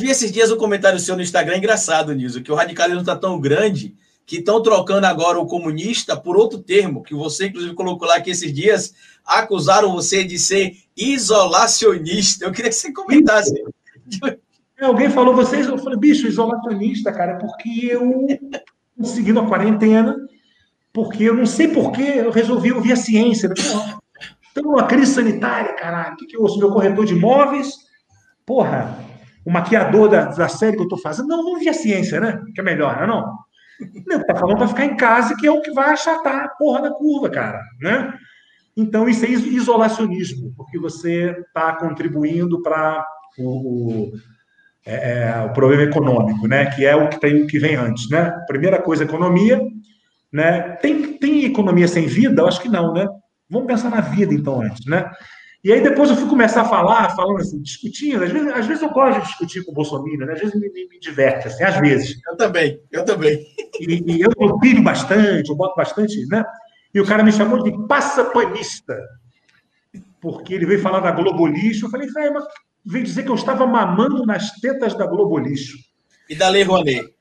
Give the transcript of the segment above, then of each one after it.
vi esses dias um comentário seu no Instagram engraçado, Niso, que o radicalismo está tão grande que estão trocando agora o comunista por outro termo, que você, inclusive, colocou lá que esses dias acusaram você de ser isolacionista. Eu queria que você comentasse. Alguém falou, vocês, eu falei, bicho, isolacionista, cara, porque eu, seguindo a quarentena, porque eu não sei porquê, eu resolvi ouvir a ciência. Né? Então, uma crise sanitária, caralho, o que, que eu ouço? Meu corretor de imóveis, porra, o maquiador da, da série que eu estou fazendo. Não, vamos ver a ciência, né? Que é melhor, não é não? Não, tá falando para ficar em casa, que é o que vai achatar a porra da curva, cara, né? Então, isso é isolacionismo, porque você está contribuindo para o, o, é, é, o, problema econômico, né? Que é o que, tem, que vem antes, né? Primeira coisa, economia, né? Tem, tem economia sem vida? Eu acho que não, né? Vamos pensar na vida, então, antes, né? E aí depois eu fui começar a falar, falando assim, discutindo. Às vezes, às vezes eu gosto de discutir com o Bolsonaro, né? às vezes me, me, me diverte, assim, às vezes. Eu também, eu também. E, e eu, eu pilho bastante, eu boto bastante, né? E o cara me chamou de passapanista, porque ele veio falar da Globolixo. Eu falei, mas veio dizer que eu estava mamando nas tetas da Globolixo. E da Lei Rouanet.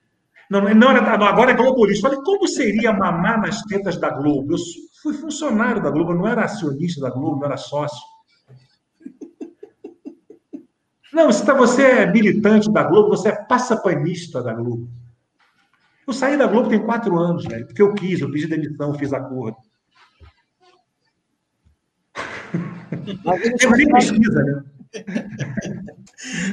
Não, não, agora é Globolixo. Eu falei, como seria mamar nas tetas da Globo? Eu fui funcionário da Globo, não era acionista da Globo, não era sócio. Não, se tá, você é militante da Globo, você é passapanista da Globo. Eu saí da Globo tem quatro anos, velho, porque eu quis, eu pedi demissão, fiz acordo. Eu nem pesquisa, né?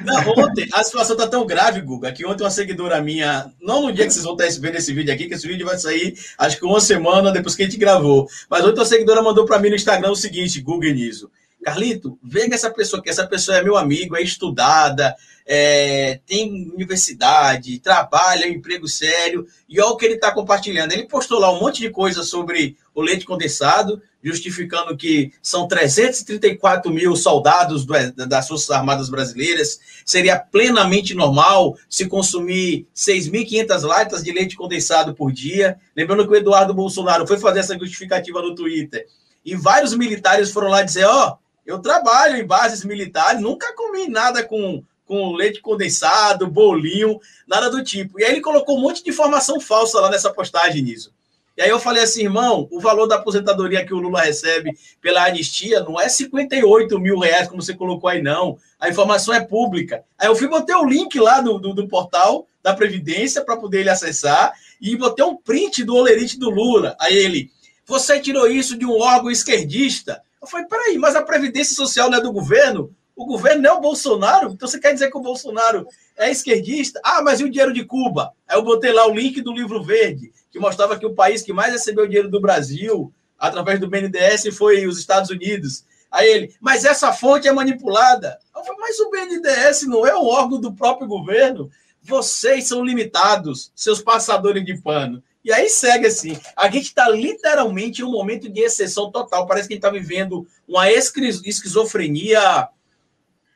Não, ontem, a situação tá tão grave, Guga, que ontem uma seguidora minha, não no dia que vocês vão estar vendo esse vídeo aqui, que esse vídeo vai sair acho que uma semana depois que a gente gravou, mas ontem uma seguidora mandou para mim no Instagram o seguinte, Guga Niso, Carlito, vê essa pessoa, que essa pessoa é meu amigo, é estudada, é, tem universidade, trabalha, um emprego sério, e olha o que ele está compartilhando. Ele postou lá um monte de coisa sobre o leite condensado, justificando que são 334 mil soldados do, das Forças Armadas Brasileiras, seria plenamente normal se consumir 6.500 latas de leite condensado por dia. Lembrando que o Eduardo Bolsonaro foi fazer essa justificativa no Twitter, e vários militares foram lá dizer: ó. Oh, eu trabalho em bases militares, nunca comi nada com, com leite condensado, bolinho, nada do tipo. E aí ele colocou um monte de informação falsa lá nessa postagem nisso. E aí eu falei assim, irmão, o valor da aposentadoria que o Lula recebe pela anistia não é 58 mil reais, como você colocou aí, não. A informação é pública. Aí eu fui botei o link lá do, do, do portal da Previdência para poder ele acessar e botei um print do olerite do Lula. Aí ele, você tirou isso de um órgão esquerdista? Eu falei, peraí, mas a Previdência Social não é do governo? O governo não é o Bolsonaro? Então você quer dizer que o Bolsonaro é esquerdista? Ah, mas e o dinheiro de Cuba? Aí eu botei lá o link do livro verde, que mostrava que o país que mais recebeu dinheiro do Brasil, através do BNDES, foi os Estados Unidos. Aí ele, mas essa fonte é manipulada. Eu falei, mas o BNDES não é um órgão do próprio governo? Vocês são limitados, seus passadores de pano. E aí segue assim. A gente está literalmente em um momento de exceção total. Parece que a gente está vivendo uma esquizofrenia.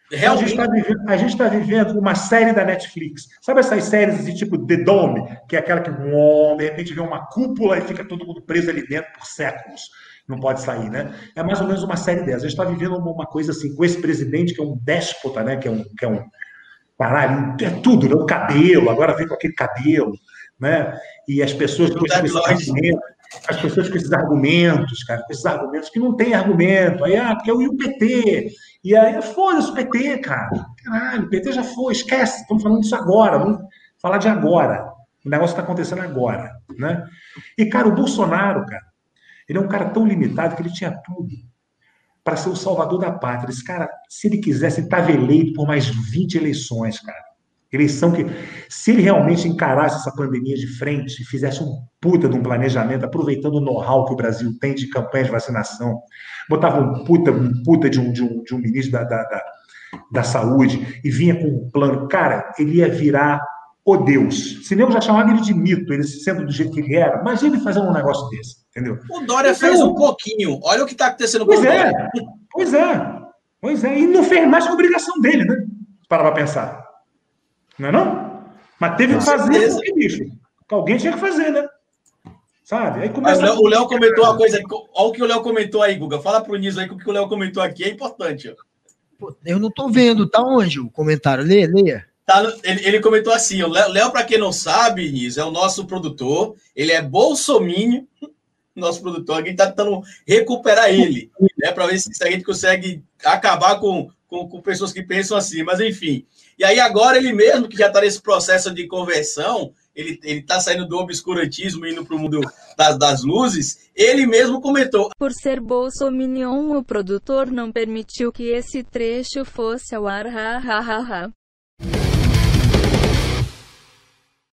Realmente... A gente está vivendo, vivendo, uma série da Netflix. Sabe essas séries de tipo The Dome, que é aquela que de repente vê uma cúpula e fica todo mundo preso ali dentro por séculos. Não pode sair, né? É mais ou menos uma série dessas. A gente está vivendo uma coisa assim, com esse presidente que é um déspota, né? Que é um. Que é um caralho, é tudo, né? O cabelo, agora vem com aquele cabelo né? E as pessoas com esses argumentos, as pessoas com esses argumentos, cara, com esses argumentos que não tem argumento. Aí, ah, porque eu e o PT. E aí, foda-se o PT, cara. Caralho, o PT já foi, esquece. Estamos falando disso agora, vamos falar de agora. O negócio está acontecendo agora, né? E, cara, o Bolsonaro, cara, ele é um cara tão limitado que ele tinha tudo para ser o salvador da pátria. Esse cara, se ele quisesse, ele estava eleito por mais 20 eleições, cara. Eleição que, se ele realmente encarasse essa pandemia de frente e fizesse um puta de um planejamento, aproveitando o know-how que o Brasil tem de campanha de vacinação, botava um puta, um puta de, um, de, um, de um ministro da, da, da, da saúde e vinha com um plano, cara, ele ia virar o Deus. Se nem já chamava ele de mito, ele sendo do jeito que ele era, imagina ele fazendo um negócio desse, entendeu? O Dória então, fez um pouquinho. Olha o que está acontecendo com pois o é, Dória. Pois é, pois é. E não fez mais que obrigação dele, né? Para pra pensar. Não é não? Mas teve que fazer porque, bicho. Alguém tinha que fazer, né? Sabe? Aí começa o Léo comentou uma coisa. Olha o que o Léo comentou aí, Guga. Fala pro Niso aí que o que o Léo comentou aqui é importante. Pô, eu não tô vendo. Tá onde o comentário? Leia, leia. Tá, ele, ele, comentou assim: o Léo, para quem não sabe, Nis, é o nosso produtor, ele é bolsominho, nosso produtor, a gente está tentando recuperar ele, né, para ver se, a gente consegue acabar com, com, com, pessoas que pensam assim, mas enfim. E aí agora ele mesmo, que já está nesse processo de conversão, ele está saindo do obscurantismo indo para o mundo das, das, luzes, ele mesmo comentou. Por ser bolsominion, o produtor não permitiu que esse trecho fosse ao ar. Ha, ha, ha, ha.